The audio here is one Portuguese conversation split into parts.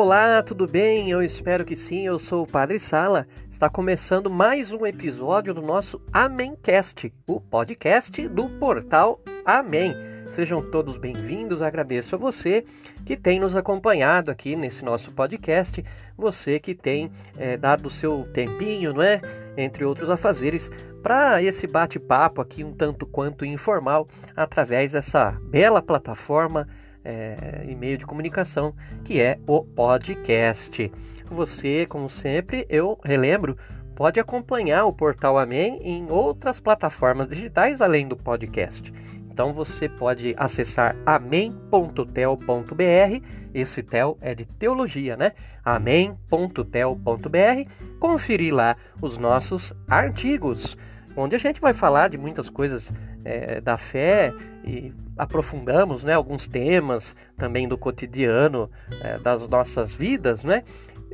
Olá, tudo bem? Eu espero que sim. Eu sou o Padre Sala. Está começando mais um episódio do nosso Amencast, o podcast do portal Amém. Sejam todos bem-vindos. Agradeço a você que tem nos acompanhado aqui nesse nosso podcast, você que tem é, dado o seu tempinho, não é? Entre outros afazeres, para esse bate-papo aqui um tanto quanto informal através dessa bela plataforma é, e meio de comunicação que é o podcast. Você, como sempre, eu relembro, pode acompanhar o Portal Amém em outras plataformas digitais além do podcast. Então você pode acessar amém.tel.br. Esse tel é de teologia, né? amém.tel.br. Conferir lá os nossos artigos, onde a gente vai falar de muitas coisas é, da fé e aprofundamos né, alguns temas também do cotidiano é, das nossas vidas, né?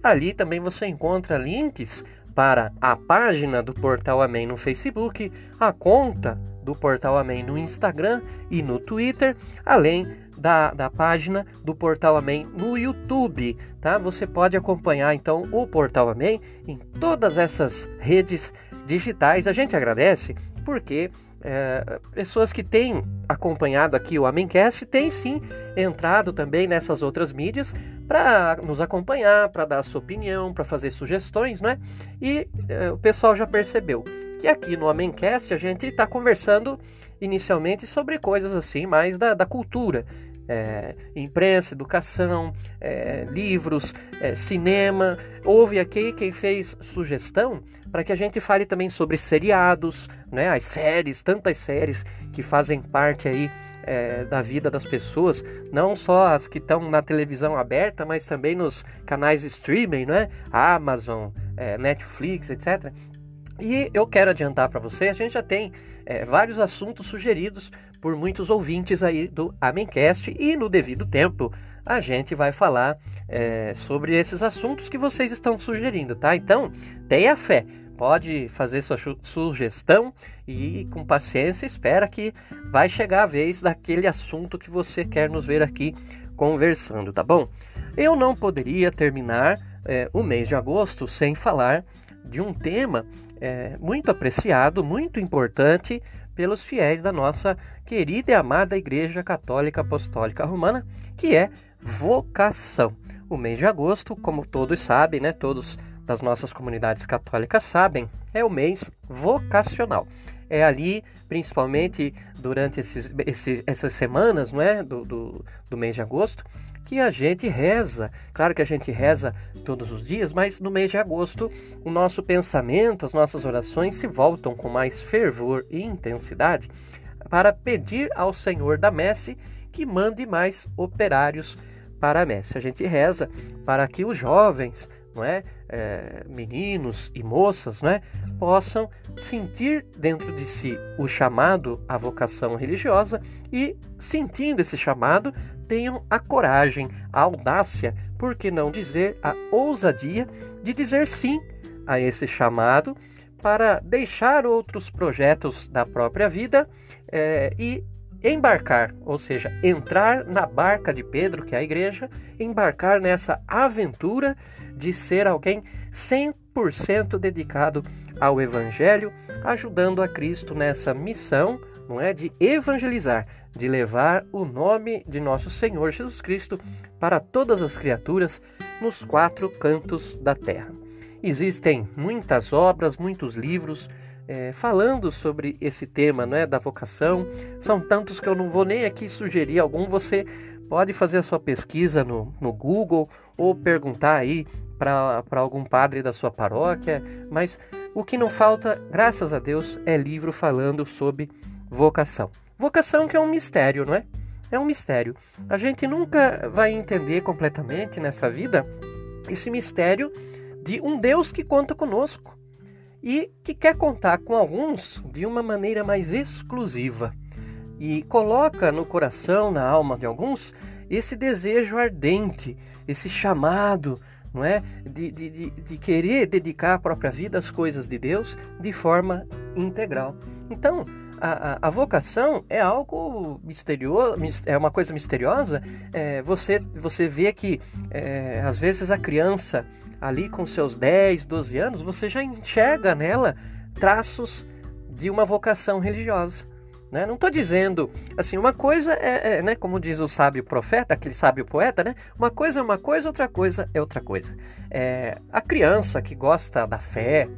Ali também você encontra links para a página do Portal Amém no Facebook, a conta do Portal Amém no Instagram e no Twitter, além da, da página do Portal Amém no YouTube, tá? Você pode acompanhar então o Portal Amém em todas essas redes digitais. A gente agradece porque é, pessoas que têm acompanhado aqui o Amencast têm sim entrado também nessas outras mídias para nos acompanhar, para dar sua opinião, para fazer sugestões, né? E é, o pessoal já percebeu que aqui no Amencast a gente está conversando inicialmente sobre coisas assim mais da, da cultura. É, imprensa, educação, é, livros, é, cinema. Houve aqui quem fez sugestão para que a gente fale também sobre seriados, né, as séries, tantas séries que fazem parte aí é, da vida das pessoas, não só as que estão na televisão aberta, mas também nos canais streaming, né, Amazon, é, Netflix, etc. E eu quero adiantar para você, a gente já tem é, vários assuntos sugeridos por muitos ouvintes aí do Amencast e no devido tempo a gente vai falar é, sobre esses assuntos que vocês estão sugerindo, tá? Então, tenha fé, pode fazer sua sugestão e com paciência espera que vai chegar a vez daquele assunto que você quer nos ver aqui conversando, tá bom? Eu não poderia terminar é, o mês de agosto sem falar de um tema é, muito apreciado, muito importante pelos fiéis da nossa querida e amada Igreja Católica Apostólica Romana, que é vocação. O mês de agosto, como todos sabem, né, todos das nossas comunidades católicas sabem, é o mês vocacional. É ali, principalmente durante esses, esses, essas semanas não é, do, do, do mês de agosto, que a gente reza. Claro que a gente reza todos os dias, mas no mês de agosto o nosso pensamento, as nossas orações se voltam com mais fervor e intensidade para pedir ao Senhor da messe que mande mais operários para a messe. A gente reza para que os jovens, não é, é meninos e moças, não é, possam sentir dentro de si o chamado à vocação religiosa e, sentindo esse chamado, tenham a coragem, a audácia, por que não dizer a ousadia de dizer sim a esse chamado para deixar outros projetos da própria vida é, e embarcar, ou seja, entrar na barca de Pedro, que é a igreja, embarcar nessa aventura de ser alguém 100% dedicado ao Evangelho, ajudando a Cristo nessa missão, não é, de evangelizar, de levar o nome de nosso Senhor Jesus Cristo para todas as criaturas nos quatro cantos da terra. Existem muitas obras, muitos livros é, falando sobre esse tema né, da vocação. São tantos que eu não vou nem aqui sugerir algum. Você pode fazer a sua pesquisa no, no Google ou perguntar aí para algum padre da sua paróquia. Mas o que não falta, graças a Deus, é livro falando sobre vocação. Vocação que é um mistério, não é? É um mistério. A gente nunca vai entender completamente nessa vida esse mistério de um Deus que conta conosco e que quer contar com alguns de uma maneira mais exclusiva e coloca no coração, na alma de alguns, esse desejo ardente, esse chamado, não é, de, de, de, querer dedicar a própria vida às coisas de Deus de forma integral. Então, a, a, vocação é algo misterioso, é uma coisa misteriosa. É, você, você vê que é, às vezes a criança ali com seus 10, 12 anos, você já enxerga nela traços de uma vocação religiosa. Né? Não estou dizendo assim, uma coisa é, é, né, como diz o sábio profeta, aquele sábio poeta, né? Uma coisa é uma coisa, outra coisa é outra coisa. É, a criança que gosta da fé,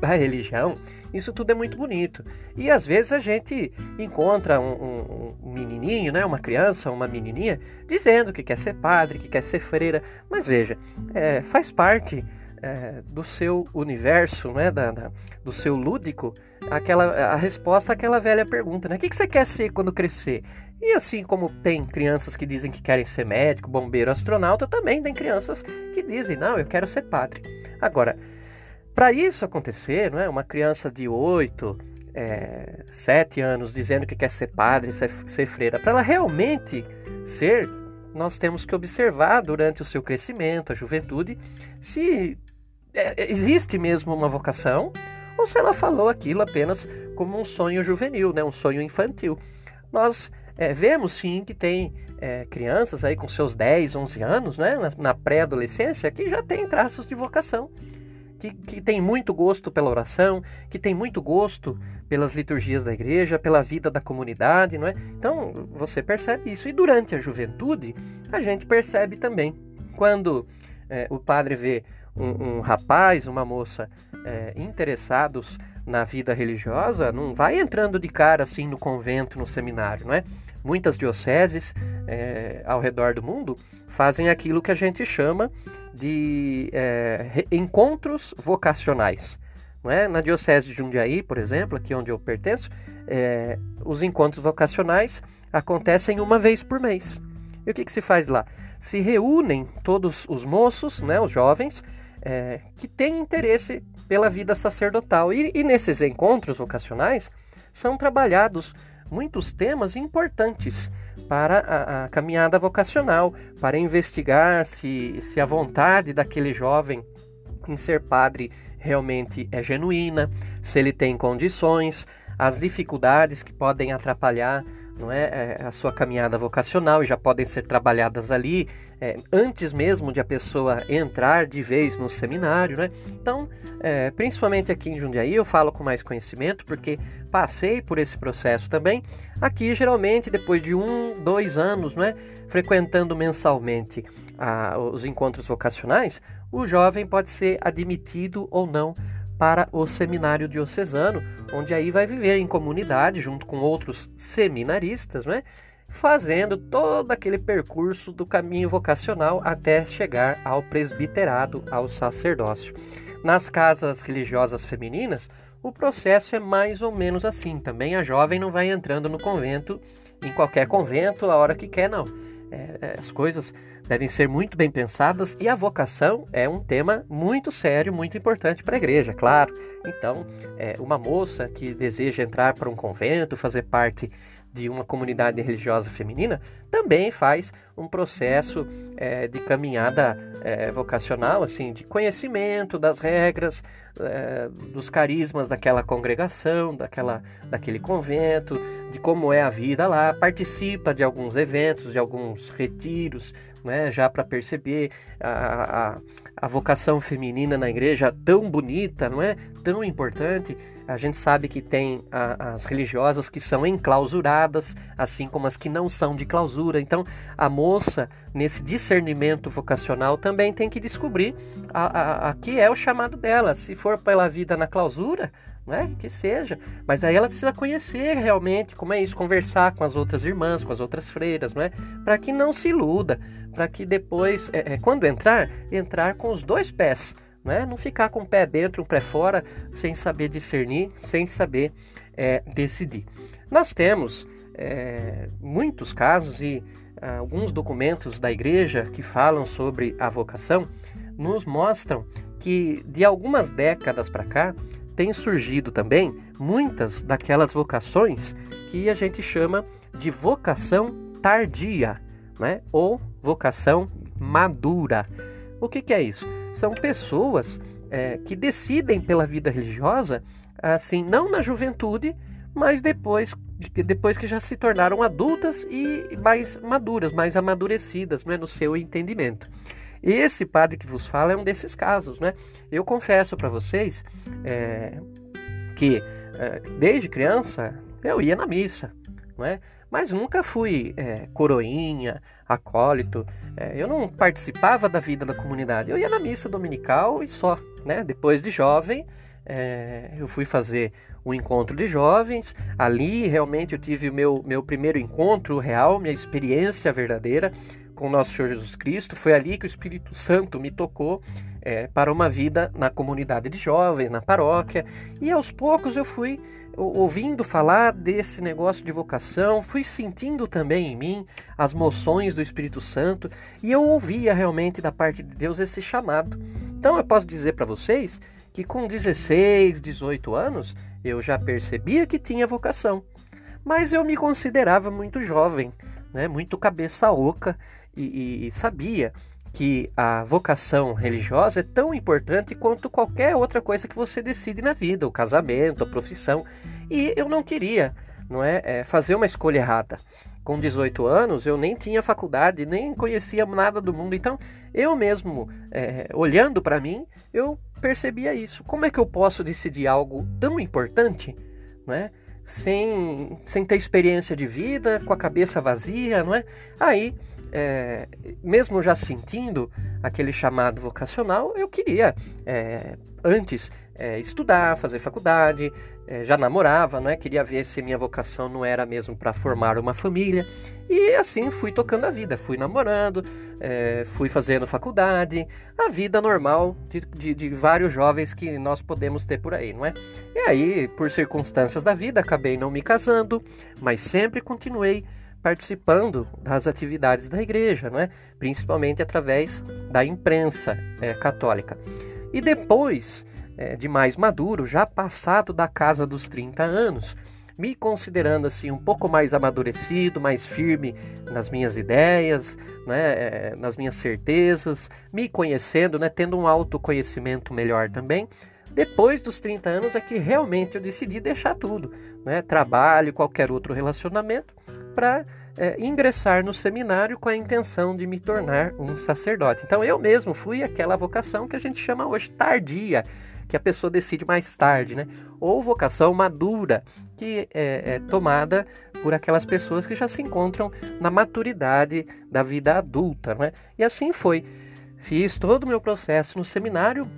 da religião, isso tudo é muito bonito. E às vezes a gente encontra um, um, um, menininho, né, uma criança, uma menininha, dizendo que quer ser padre, que quer ser freira. Mas veja, é, faz parte é, do seu universo, né, da, da, do seu lúdico, aquela, a resposta àquela velha pergunta, né? O que, que você quer ser quando crescer? E assim como tem crianças que dizem que querem ser médico, bombeiro, astronauta, também tem crianças que dizem, não, eu quero ser padre. Agora, para isso acontecer, não é? uma criança de 8, é, 7 anos dizendo que quer ser padre, ser, ser freira, para ela realmente ser, nós temos que observar durante o seu crescimento, a juventude, se é, existe mesmo uma vocação ou se ela falou aquilo apenas como um sonho juvenil, né? um sonho infantil. Nós é, vemos sim que tem é, crianças aí com seus 10, 11 anos, né? na, na pré-adolescência, que já tem traços de vocação que, que tem muito gosto pela oração, que tem muito gosto pelas liturgias da igreja, pela vida da comunidade, não é? Então você percebe isso. E durante a juventude, a gente percebe também. Quando é, o padre vê um, um rapaz, uma moça é, interessados na vida religiosa, não vai entrando de cara assim no convento, no seminário, não é? Muitas dioceses é, ao redor do mundo fazem aquilo que a gente chama de é, encontros vocacionais. É? Na Diocese de Jundiaí, por exemplo, aqui onde eu pertenço, é, os encontros vocacionais acontecem uma vez por mês. E o que, que se faz lá? Se reúnem todos os moços, né, os jovens, é, que têm interesse pela vida sacerdotal. E, e nesses encontros vocacionais são trabalhados muitos temas importantes para a, a, caminhada vocacional, para investigar se, se a vontade daquele jovem em ser padre realmente é genuína, se ele tem condições, as dificuldades que podem atrapalhar não é, é a sua caminhada vocacional e já podem ser trabalhadas ali é, antes mesmo de a pessoa entrar de vez no seminário, né? Então, é, principalmente aqui em Jundiaí, eu falo com mais conhecimento porque passei por esse processo também. Aqui, geralmente, depois de um, dois anos, né, frequentando mensalmente a, os encontros vocacionais, o jovem pode ser admitido ou não para o seminário diocesano, onde aí vai viver em comunidade junto com outros seminaristas, né? Fazendo todo aquele percurso do caminho vocacional até chegar ao presbiterado, ao sacerdócio. Nas casas religiosas femininas, o processo é mais ou menos assim. Também a jovem não vai entrando no convento, em qualquer convento, a hora que quer, não. É, é as coisas devem ser muito bem pensadas e a vocação é um tema muito sério, muito importante para a igreja, claro. Então, é, uma moça que deseja entrar para um convento, fazer parte de uma comunidade religiosa feminina também faz um processo é, de caminhada é, vocacional, assim, de conhecimento das regras, é, dos carismas daquela congregação, daquela, daquele convento, de como é a vida lá, participa de alguns eventos, de alguns retiros, né, já para perceber a, a, a vocação feminina na igreja tão bonita, não é? Tão importante. A gente sabe que tem a, as religiosas que são enclausuradas, assim como as que não são de clausura. Então, a moça, nesse discernimento vocacional, também tem que descobrir a, a, a que é o chamado dela. Se for pela vida na clausura, né? Que seja. Mas aí ela precisa conhecer realmente como é isso, conversar com as outras irmãs, com as outras freiras, não é? Para que não se iluda, para que depois, é, é, quando entrar, entrar com os dois pés, né? Não ficar com um pé dentro, um pé fora, sem saber discernir, sem saber é, decidir. Nós temos é, muitos casos e ah, alguns documentos da igreja que falam sobre a vocação nos mostram que de algumas décadas para cá tem surgido também muitas daquelas vocações que a gente chama de vocação tardia, né? ou vocação madura. O que, que é isso? São pessoas é, que decidem pela vida religiosa, assim, não na juventude, mas depois, depois que já se tornaram adultas e mais maduras, mais amadurecidas né, no seu entendimento. Esse padre que vos fala é um desses casos, né? Eu confesso para vocês é, que é, desde criança eu ia na missa, não é? Mas nunca fui é, coroinha, acólito. É, eu não participava da vida da comunidade. Eu ia na missa dominical e só, né? Depois de jovem, é, eu fui fazer um encontro de jovens. Ali realmente eu tive o meu, meu primeiro encontro real, minha experiência verdadeira com nosso Senhor Jesus Cristo. Foi ali que o Espírito Santo me tocou é, para uma vida na comunidade de jovens, na paróquia. E aos poucos eu fui ouvindo falar desse negócio de vocação, fui sentindo também em mim as moções do Espírito Santo e eu ouvia realmente da parte de Deus esse chamado. Então eu posso dizer para vocês que com 16, 18 anos eu já percebia que tinha vocação, mas eu me considerava muito jovem, né, muito cabeça oca e, e sabia que a vocação religiosa é tão importante quanto qualquer outra coisa que você decide na vida, o casamento, a profissão. E eu não queria, não é, é fazer uma escolha errada. Com 18 anos, eu nem tinha faculdade, nem conhecia nada do mundo. Então, eu mesmo, é, olhando para mim, eu percebia isso. Como é que eu posso decidir algo tão importante, não é? Sem, sem ter experiência de vida, com a cabeça vazia, não é? Aí é, mesmo já sentindo aquele chamado vocacional, eu queria é, antes é, estudar, fazer faculdade, é, já namorava, né? queria ver se minha vocação não era mesmo para formar uma família. E assim fui tocando a vida, fui namorando, é, fui fazendo faculdade, a vida normal de, de, de, vários jovens que nós podemos ter por aí, não é? E aí, por circunstâncias da vida, acabei não me casando, mas sempre continuei participando das atividades da igreja, não é? principalmente através da imprensa é, católica. E depois é, de mais maduro, já passado da casa dos 30 anos, me considerando assim um pouco mais amadurecido, mais firme nas minhas ideias, né, é, nas minhas certezas, me conhecendo, né, tendo um autoconhecimento melhor também. Depois dos 30 anos é que realmente eu decidi deixar tudo, né, trabalho, qualquer outro relacionamento, para é, ingressar no seminário com a intenção de me tornar um sacerdote. Então eu mesmo fui aquela vocação que a gente chama hoje tardia, que a pessoa decide mais tarde, né? Ou vocação madura, que é, é tomada por aquelas pessoas que já se encontram na maturidade da vida adulta, né? E assim foi. Fiz todo o meu processo no seminário,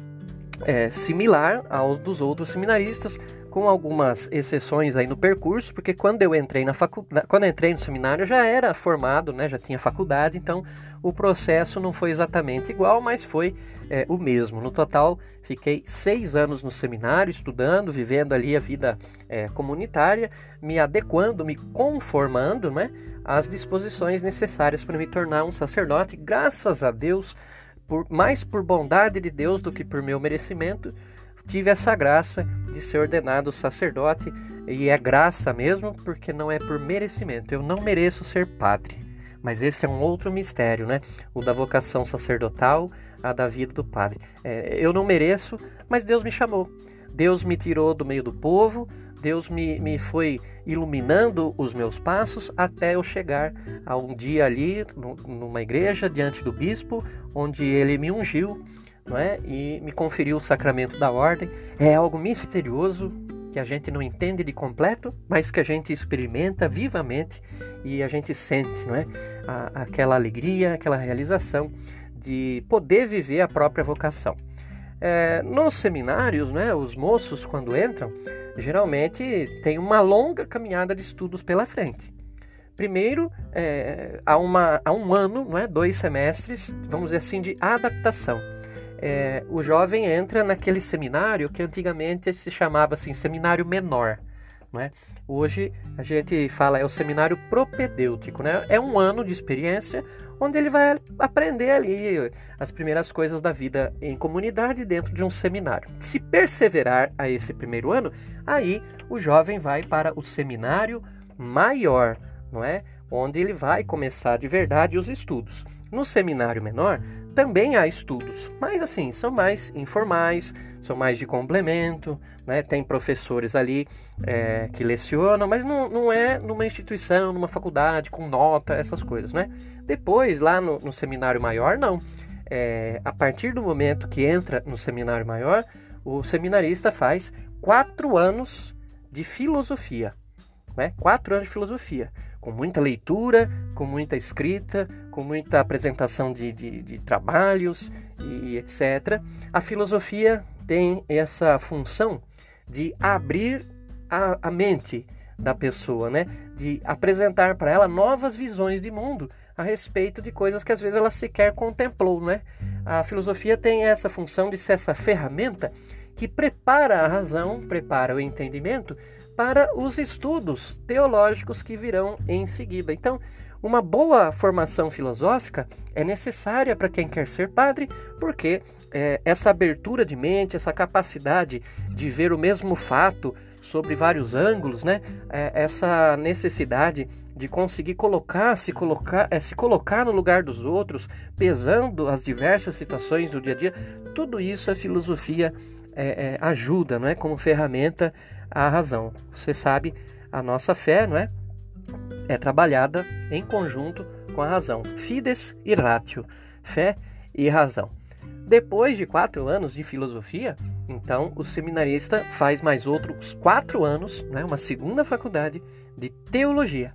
é, similar ao dos outros seminaristas, com algumas exceções aí no percurso, porque quando eu entrei na faculdade, quando entrei no seminário, eu já era formado, né, já tinha faculdade, então o processo não foi exatamente igual, mas foi é, o mesmo. No total, fiquei seis anos no seminário, estudando, vivendo ali a vida é, comunitária, me adequando, me conformando, né, às disposições necessárias para me tornar um sacerdote. Graças a Deus, por, mais por bondade de Deus do que por meu merecimento, tive essa graça de ser ordenado sacerdote e é graça mesmo porque não é por merecimento. Eu não mereço ser padre, mas esse é um outro mistério, né? O da vocação sacerdotal, a da vida do padre. É, eu não mereço, mas Deus me chamou. Deus me tirou do meio do povo, Deus me, me foi iluminando os meus passos até eu chegar a um dia ali numa igreja diante do bispo, onde ele me ungiu não é? e me conferiu o sacramento da ordem. É algo misterioso que a gente não entende de completo, mas que a gente experimenta vivamente e a gente sente não é? A, aquela alegria, aquela realização de poder viver a própria vocação. É, nos seminários, né, os moços, quando entram, geralmente tem uma longa caminhada de estudos pela frente. Primeiro, é, há, uma, há um ano, não é, dois semestres, vamos dizer assim, de adaptação é, o jovem entra naquele seminário que antigamente se chamava assim seminário menor. Né? Hoje a gente fala é o seminário propedêutico, né? É um ano de experiência onde ele vai aprender ali as primeiras coisas da vida em comunidade dentro de um seminário. Se perseverar a esse primeiro ano, aí o jovem vai para o seminário maior, não é? Onde ele vai começar de verdade os estudos. No seminário menor, também há estudos, mas assim, são mais informais, são mais de complemento, né? tem professores ali é, que lecionam, mas não, não é numa instituição, numa faculdade, com nota, essas coisas, né? Depois, lá no, no seminário maior, não. É, a partir do momento que entra no seminário maior, o seminarista faz quatro anos de filosofia, né? Quatro anos de filosofia com muita leitura, com muita escrita, com muita apresentação de, de, de trabalhos e etc. A filosofia tem essa função de abrir a, a mente da pessoa, né? de apresentar para ela novas visões de mundo a respeito de coisas que às vezes ela sequer contemplou. Né? A filosofia tem essa função de ser essa ferramenta que prepara a razão, prepara o entendimento para os estudos teológicos que virão em seguida. Então, uma boa formação filosófica é necessária para quem quer ser padre, porque é, essa abertura de mente, essa capacidade de ver o mesmo fato sobre vários ângulos, né? É, essa necessidade de conseguir colocar, se colocar, é, se colocar no lugar dos outros, pesando as diversas situações do dia a dia, tudo isso a filosofia é, é, ajuda, não é, como ferramenta a razão. Você sabe, a nossa fé, não é? É trabalhada em conjunto com a razão. Fides e ratio, fé e razão. Depois de quatro anos de filosofia, então o seminarista faz mais outros quatro anos, né, uma segunda faculdade de teologia.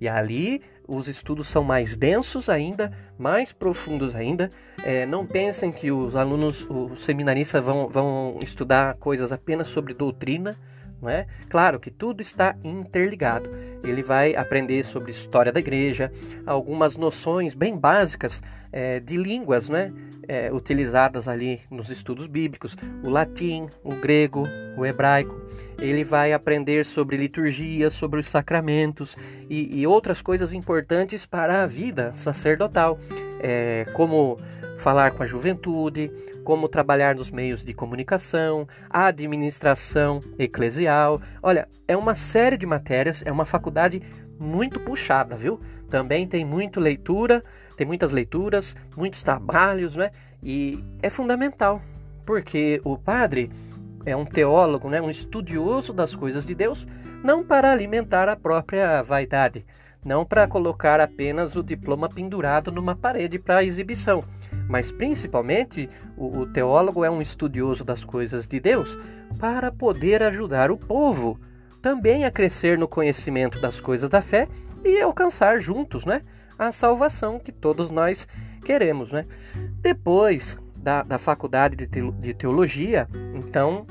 E ali os estudos são mais densos ainda, mais profundos ainda. É, não pensem que os alunos, os seminaristas vão, vão estudar coisas apenas sobre doutrina, não é? Claro que tudo está interligado. Ele vai aprender sobre história da igreja, algumas noções bem básicas é, de línguas, né? É, utilizadas ali nos estudos bíblicos, o latim, o grego, o hebraico. Ele vai aprender sobre liturgia, sobre os sacramentos e, e outras coisas importantes para a vida sacerdotal, é, como falar com a juventude, como trabalhar nos meios de comunicação, a administração eclesial. Olha, é uma série de matérias, é uma faculdade muito puxada, viu? Também tem muito leitura, tem muitas leituras, muitos trabalhos, né? E é fundamental, porque o padre é um teólogo, né? um estudioso das coisas de Deus, não para alimentar a própria vaidade, não para colocar apenas o diploma pendurado numa parede para exibição, mas principalmente o, o, teólogo é um estudioso das coisas de Deus para poder ajudar o povo também a crescer no conhecimento das coisas da fé e alcançar juntos né, a salvação que todos nós queremos. Né? Depois da, da faculdade de, te, de teologia, então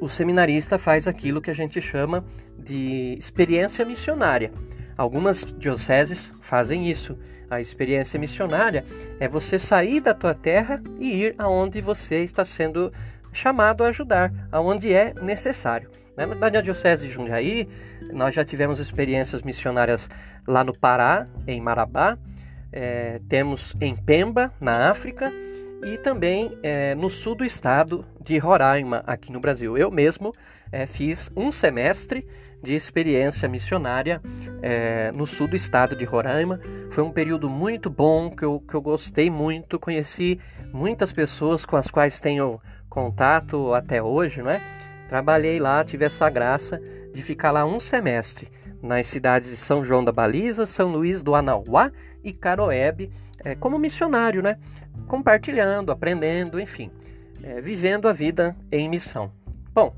o seminarista faz aquilo que a gente chama de experiência missionária. Algumas dioceses fazem isso. A experiência missionária é você sair da tua terra e ir aonde você está sendo chamado a ajudar, aonde é necessário. Né? Na diocese de Jundiaí, nós já tivemos experiências missionárias lá no Pará, em Marabá, é, temos em Pemba, na África, e também é, no sul do estado de Roraima, aqui no Brasil. Eu mesmo é, fiz um semestre de experiência missionária é, no sul do estado de Roraima. Foi um período muito bom, que eu, que eu gostei muito, conheci muitas pessoas com as quais tenho contato até hoje, não é? Trabalhei lá, tive essa graça de ficar lá um semestre nas cidades de São João da Baliza, São Luís do Anauá e Caroebe, é, como missionário, né? Compartilhando, aprendendo, enfim, é, vivendo a vida em missão. Bom,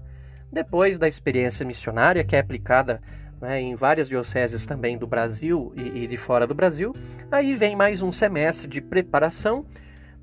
depois da experiência missionária, que é aplicada né, em várias dioceses também do Brasil e, e de fora do Brasil, aí vem mais um semestre de preparação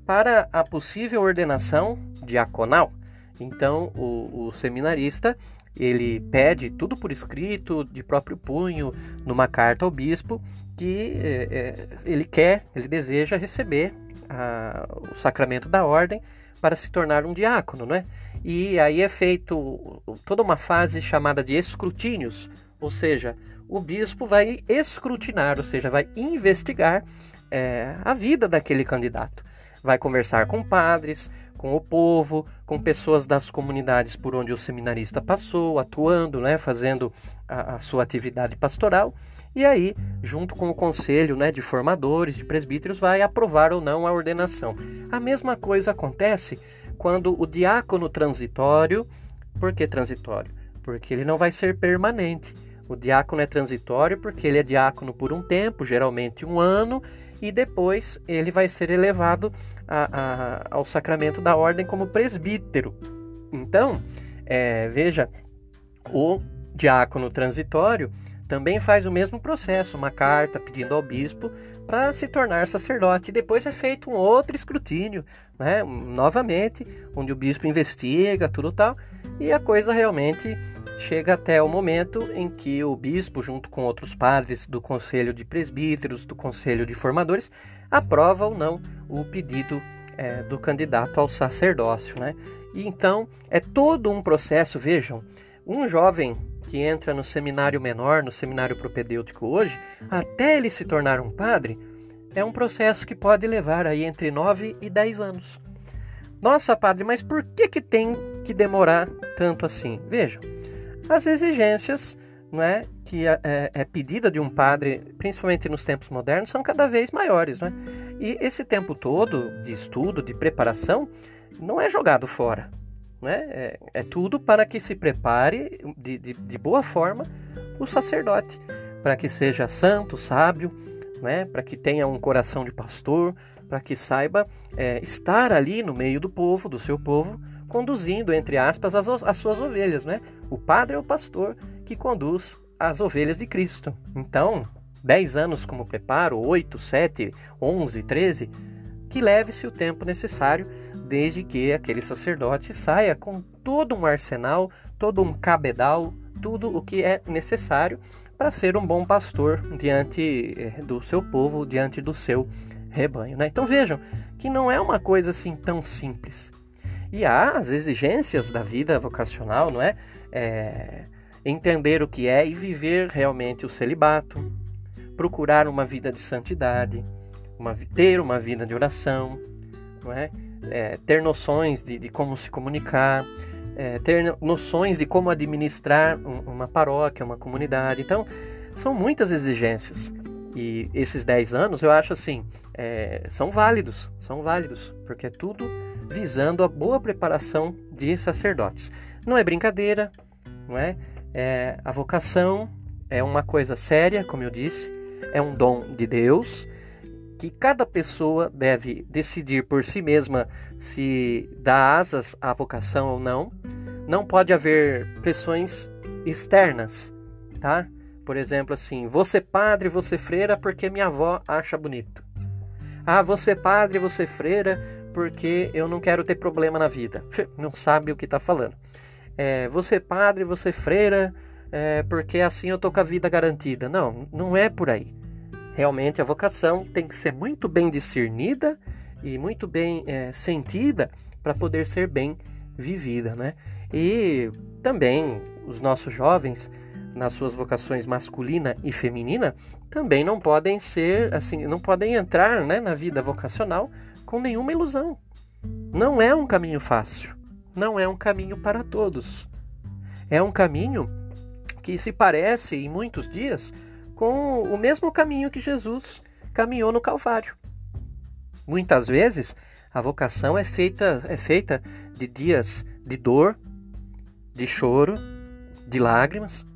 para a possível ordenação diaconal. Então, o, o seminarista ele pede tudo por escrito, de próprio punho, numa carta ao bispo, que é, ele quer, ele deseja receber a, o sacramento da ordem para se tornar um diácono, né? E aí é feito toda uma fase chamada de escrutínios, ou seja, o bispo vai escrutinar, ou seja, vai investigar é, a vida daquele candidato. Vai conversar com padres, com o povo, com pessoas das comunidades por onde o seminarista passou, atuando, né, fazendo a, a sua atividade pastoral. E aí, junto com o conselho né, de formadores, de presbíteros, vai aprovar ou não a ordenação. A mesma coisa acontece quando o diácono transitório. Por que transitório? Porque ele não vai ser permanente. O diácono é transitório porque ele é diácono por um tempo, geralmente um ano, e depois ele vai ser elevado a, a, ao sacramento da ordem como presbítero. Então, é, veja, o diácono transitório também faz o mesmo processo, uma carta pedindo ao bispo para se tornar sacerdote. Depois é feito um outro escrutínio, né? novamente, onde o bispo investiga, tudo tal, e a coisa realmente chega até o momento em que o bispo, junto com outros padres do conselho de presbíteros, do conselho de formadores, aprova ou não o pedido é, do candidato ao sacerdócio. Né? E então é todo um processo, vejam, um jovem que entra no seminário menor, no seminário propedêutico hoje, até ele se tornar um padre, é um processo que pode levar aí entre 9 e 10 anos. Nossa, padre, mas por que, que tem que demorar tanto assim? Vejam, as exigências né, que é, é, é pedida de um padre, principalmente nos tempos modernos, são cada vez maiores. Né? E esse tempo todo de estudo, de preparação, não é jogado fora. Né? É, é tudo para que se prepare de, de, de boa forma o sacerdote, para que seja santo, sábio, né? para que tenha um coração de pastor, para que saiba é, estar ali no meio do povo, do seu povo, conduzindo, entre aspas, as, as suas ovelhas. Né? O padre é o pastor que conduz as ovelhas de Cristo. Então, 10 anos como preparo, 8, 7, 11, 13, que leve-se o tempo necessário, desde que aquele sacerdote saia com todo um arsenal, todo um cabedal, tudo o que é necessário para ser um bom pastor diante eh, do seu povo, diante do seu rebanho. Né? Então vejam que não é uma coisa assim tão simples. E há as exigências da vida vocacional, não é? é entender o que é e viver realmente o celibato, procurar uma vida de santidade, uma, ter uma vida de oração, não é? É ter noções de, de, como se comunicar, é, ter noções de como administrar um, uma paróquia, uma comunidade. Então, são muitas exigências. E esses 10 anos, eu acho assim, é, são válidos, são válidos, porque é tudo visando a boa preparação de sacerdotes. Não é brincadeira, não é? é? A vocação é uma coisa séria, como eu disse, é um dom de Deus que cada pessoa deve decidir por si mesma se dá asas à vocação ou não. Não pode haver pressões externas, tá? Por exemplo, assim, você padre, você freira porque minha avó acha bonito. Ah, você padre, você freira porque eu não quero ter problema na vida. Não sabe o que está falando. É, você padre, você freira, é, porque assim eu tô com a vida garantida. Não, não é por aí. Realmente a vocação tem que ser muito bem discernida e muito bem é, sentida para poder ser bem vivida, né? E também os nossos jovens nas suas vocações masculina e feminina também não podem ser assim, não podem entrar né, na vida vocacional com nenhuma ilusão. Não é um caminho fácil, não é um caminho para todos. É um caminho que se parece em muitos dias com o mesmo caminho que Jesus caminhou no Calvário. Muitas vezes a vocação é feita é feita de dias de dor, de choro, de lágrimas,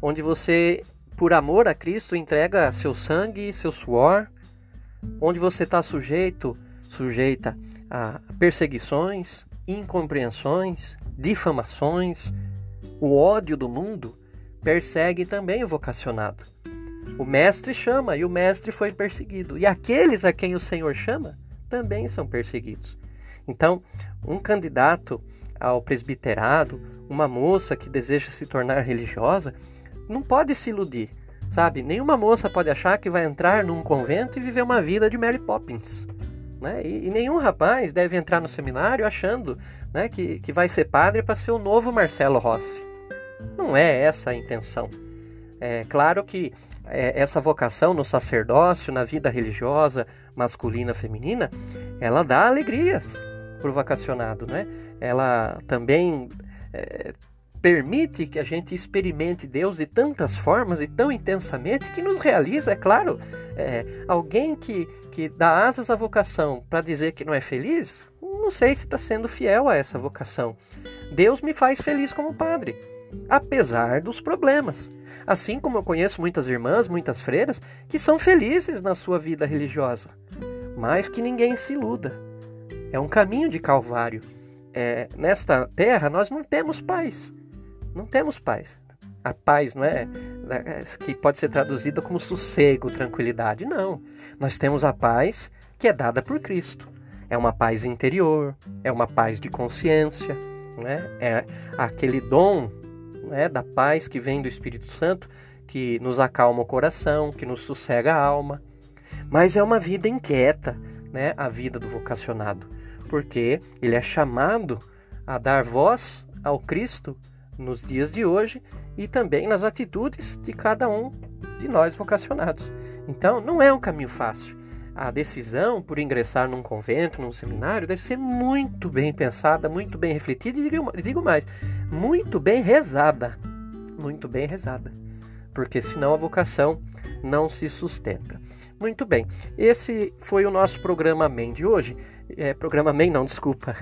onde você, por amor a Cristo, entrega seu sangue, seu suor, onde você está sujeito, sujeita a perseguições, incompreensões, difamações, o ódio do mundo persegue também o vocacionado. O mestre chama e o mestre foi perseguido. E aqueles a quem o Senhor chama também são perseguidos. Então, um candidato ao presbiterado, uma moça que deseja se tornar religiosa, não pode se iludir, sabe? Nenhuma moça pode achar que vai entrar num convento e viver uma vida de Mary Poppins. Né? E, e nenhum rapaz deve entrar no seminário achando né, que, que vai ser padre para ser o novo Marcelo Rossi. Não é essa a intenção. É claro que é, essa vocação no sacerdócio, na vida religiosa, masculina, feminina, ela dá alegrias. para o vocacionado, né? Ela também é, permite que a gente experimente Deus de tantas formas e tão intensamente que nos realiza, é claro. É, alguém que, que dá asas à vocação para dizer que não é feliz, não sei se está sendo fiel a essa vocação. Deus me faz feliz como padre, apesar dos problemas. Assim como eu conheço muitas irmãs, muitas freiras, que são felizes na sua vida religiosa. Mas que ninguém se iluda. É um caminho de calvário. É, nesta terra nós não temos paz. Não temos paz. A paz não é, é que pode ser traduzida como sossego, tranquilidade. Não. Nós temos a paz que é dada por Cristo. É uma paz interior, é uma paz de consciência, né? é aquele dom né, da paz que vem do Espírito Santo que nos acalma o coração, que nos sossega a alma. Mas é uma vida inquieta, né, a vida do vocacionado, porque ele é chamado a dar voz ao Cristo nos dias de hoje e também nas atitudes de cada um de nós vocacionados. Então, não é um caminho fácil. A decisão por ingressar num convento, num seminário, deve ser muito bem pensada, muito bem refletida e digo, digo mais, muito bem rezada. Muito bem rezada. Porque senão a vocação não se sustenta. Muito bem, esse foi o nosso programa Amém de hoje. É, programa Amém, não, desculpa.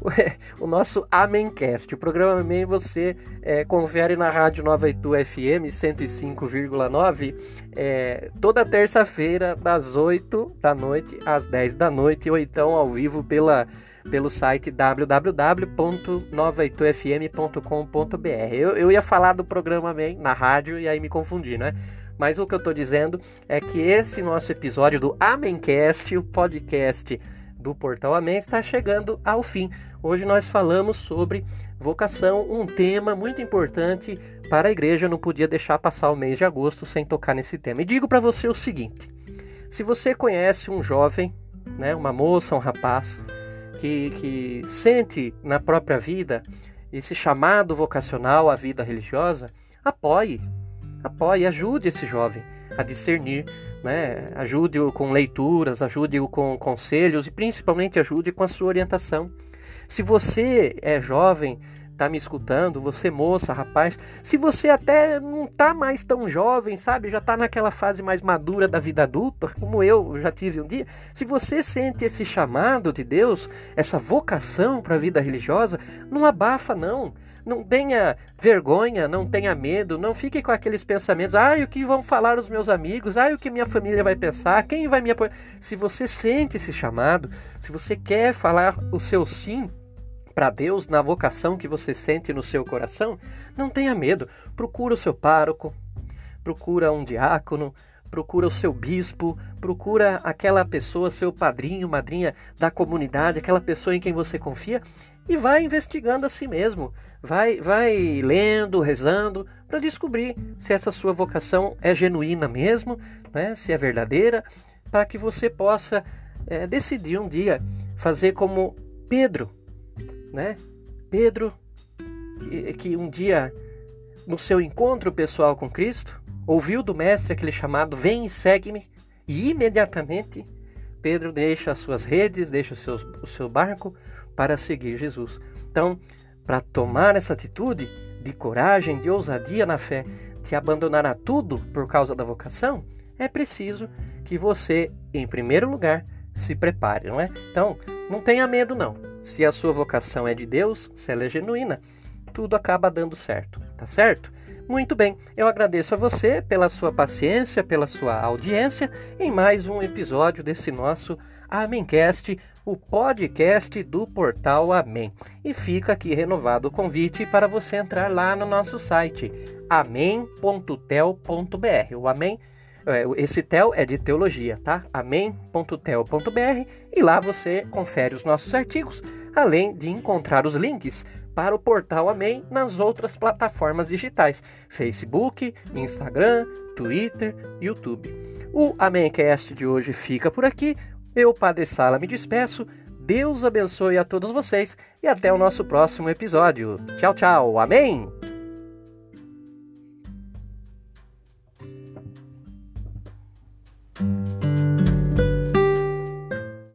o nosso Amencast. O programa Amém você é, confere na Rádio Nova Itu FM 105,9 é, toda terça-feira, das 8 da noite às 10 da noite, ou então ao vivo pela, pelo site www.novaitufm.com.br. Eu, eu ia falar do programa Amém na rádio e aí me confundi, né? Mas o que eu estou dizendo é que esse nosso episódio do Amencast, o podcast do Portal Amém está chegando ao fim. Hoje nós falamos sobre vocação, um tema muito importante para a igreja. Eu não podia deixar passar o mês de agosto sem tocar nesse tema. E digo para você o seguinte: se você conhece um jovem, né, uma moça, um rapaz, que, que sente na própria vida esse chamado vocacional à vida religiosa, apoie, apoie, ajude esse jovem a discernir né? Ajude-o com leituras, ajude-o com conselhos e principalmente ajude com a sua orientação. Se você é jovem, está me escutando, você moça, rapaz, se você até não está mais tão jovem, sabe, já está naquela fase mais madura da vida adulta, como eu já tive um dia, se você sente esse chamado de Deus, essa vocação para a vida religiosa, não abafa não. Não tenha vergonha, não tenha medo, não fique com aqueles pensamentos, ah, o que vão falar os meus amigos, ah, o que minha família vai pensar, quem vai me apoiar. Se você sente esse chamado, se você quer falar o seu sim para Deus na vocação que você sente no seu coração, não tenha medo. Procura o seu pároco, procura um diácono, procura o seu bispo, procura aquela pessoa, seu padrinho, madrinha da comunidade, aquela pessoa em quem você confia e vai investigando a si mesmo vai, vai lendo, rezando, para descobrir se essa sua vocação é genuína mesmo, né? se é verdadeira, para que você possa é, decidir um dia fazer como Pedro, né? Pedro, que, um dia, no seu encontro pessoal com Cristo, ouviu do Mestre aquele chamado: Vem e segue-me, e imediatamente Pedro deixa as suas redes, deixa o seu, o seu barco para seguir Jesus. Então, para tomar essa atitude de coragem, de ousadia na fé, de abandonar a tudo por causa da vocação, é preciso que você, em primeiro lugar, se prepare, não é? Então, não tenha medo não. Se a sua vocação é de Deus, se ela é genuína, tudo acaba dando certo, tá certo? Muito bem, eu agradeço a você pela sua paciência, pela sua audiência em mais um episódio desse nosso Amencast o podcast do portal Amém. E fica aqui renovado o convite para você entrar lá no nosso site amém.tel.br. O Amém, esse tel é de teologia, tá? amém.tel.br e lá você confere os nossos artigos, além de encontrar os links para o portal Amém nas outras plataformas digitais: Facebook, Instagram, Twitter, YouTube. O Amémcast de hoje fica por aqui. Eu, Padre Sala, me despeço. Deus abençoe a todos vocês e até o nosso próximo episódio. Tchau, tchau. Amém!